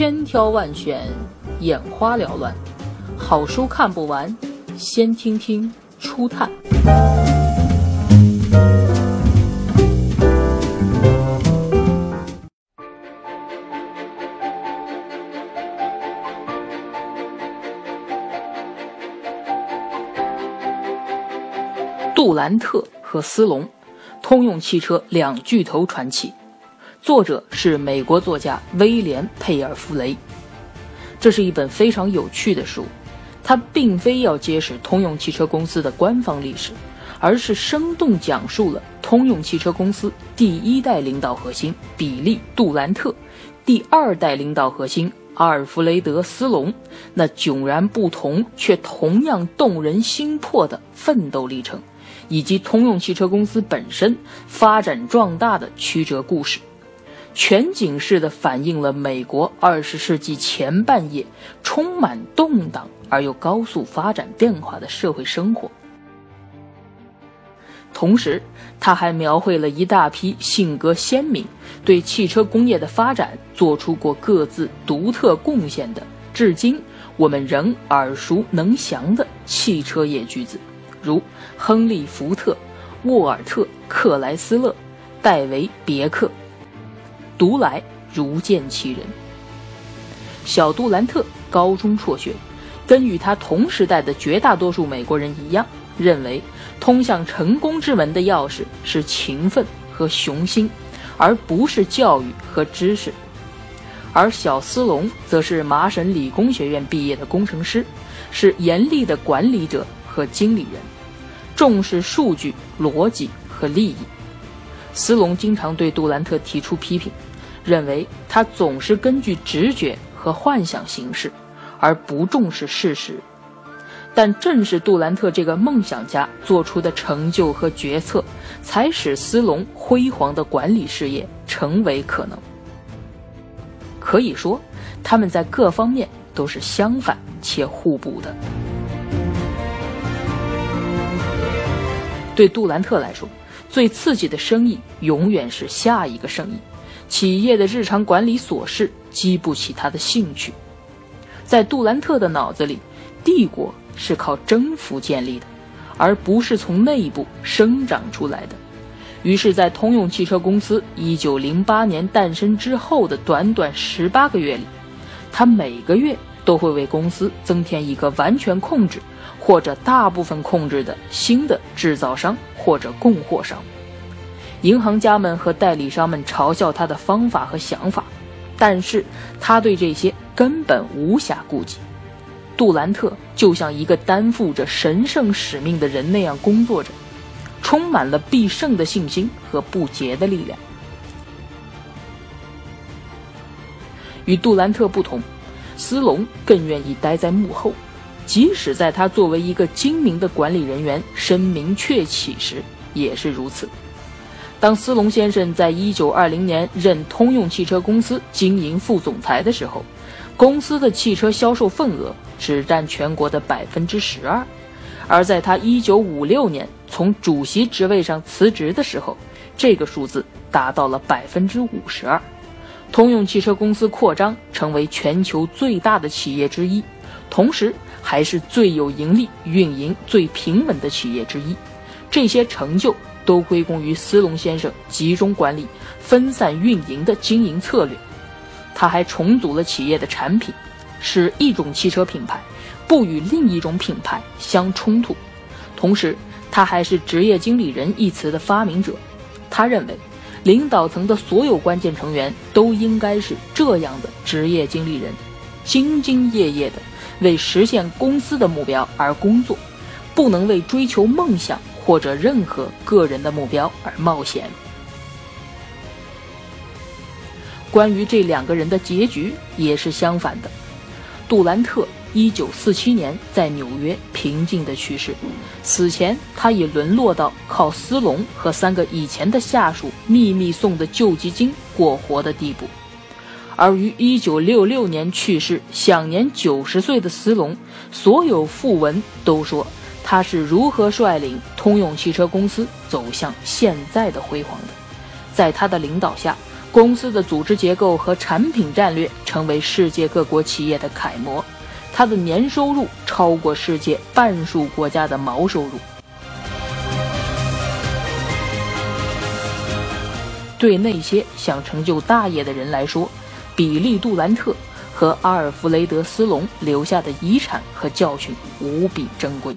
千挑万选，眼花缭乱，好书看不完，先听听初探。杜兰特和斯隆，通用汽车两巨头传奇。作者是美国作家威廉·佩尔弗雷。这是一本非常有趣的书，它并非要揭示通用汽车公司的官方历史，而是生动讲述了通用汽车公司第一代领导核心比利·杜兰特，第二代领导核心阿尔弗雷德·斯隆那迥然不同却同样动人心魄的奋斗历程，以及通用汽车公司本身发展壮大的曲折故事。全景式地反映了美国二十世纪前半叶充满动荡而又高速发展变化的社会生活，同时，他还描绘了一大批性格鲜明、对汽车工业的发展做出过各自独特贡献的，至今我们仍耳熟能详的汽车业巨子，如亨利·福特、沃尔特·克莱斯勒、戴维·别克。读来如见其人。小杜兰特高中辍学，跟与他同时代的绝大多数美国人一样，认为通向成功之门的钥匙是勤奋和雄心，而不是教育和知识。而小斯隆则是麻省理工学院毕业的工程师，是严厉的管理者和经理人，重视数据、逻辑和利益。斯隆经常对杜兰特提出批评。认为他总是根据直觉和幻想行事，而不重视事实。但正是杜兰特这个梦想家做出的成就和决策，才使斯隆辉煌的管理事业成为可能。可以说，他们在各方面都是相反且互补的。对杜兰特来说，最刺激的生意永远是下一个生意。企业的日常管理琐事激不起他的兴趣，在杜兰特的脑子里，帝国是靠征服建立的，而不是从内部生长出来的。于是，在通用汽车公司1908年诞生之后的短短十八个月里，他每个月都会为公司增添一个完全控制或者大部分控制的新的制造商或者供货商。银行家们和代理商们嘲笑他的方法和想法，但是他对这些根本无暇顾及。杜兰特就像一个担负着神圣使命的人那样工作着，充满了必胜的信心和不竭的力量。与杜兰特不同，斯隆更愿意待在幕后，即使在他作为一个精明的管理人员声名鹊起时，也是如此。当斯隆先生在1920年任通用汽车公司经营副总裁的时候，公司的汽车销售份额只占全国的百分之十二；而在他1956年从主席职位上辞职的时候，这个数字达到了百分之五十二。通用汽车公司扩张成为全球最大的企业之一，同时还是最有盈利、运营最平稳的企业之一。这些成就。都归功于斯隆先生集中管理、分散运营的经营策略。他还重组了企业的产品，使一种汽车品牌不与另一种品牌相冲突。同时，他还是“职业经理人”一词的发明者。他认为，领导层的所有关键成员都应该是这样的职业经理人，兢兢业业地为实现公司的目标而工作，不能为追求梦想。或者任何个人的目标而冒险。关于这两个人的结局也是相反的。杜兰特一九四七年在纽约平静的去世，此前他已沦落到靠斯隆和三个以前的下属秘密送的救济金过活的地步。而于一九六六年去世，享年九十岁的斯隆，所有讣文都说。他是如何率领通用汽车公司走向现在的辉煌的？在他的领导下，公司的组织结构和产品战略成为世界各国企业的楷模，他的年收入超过世界半数国家的毛收入。对那些想成就大业的人来说，比利·杜兰特和阿尔弗雷德·斯隆留下的遗产和教训无比珍贵。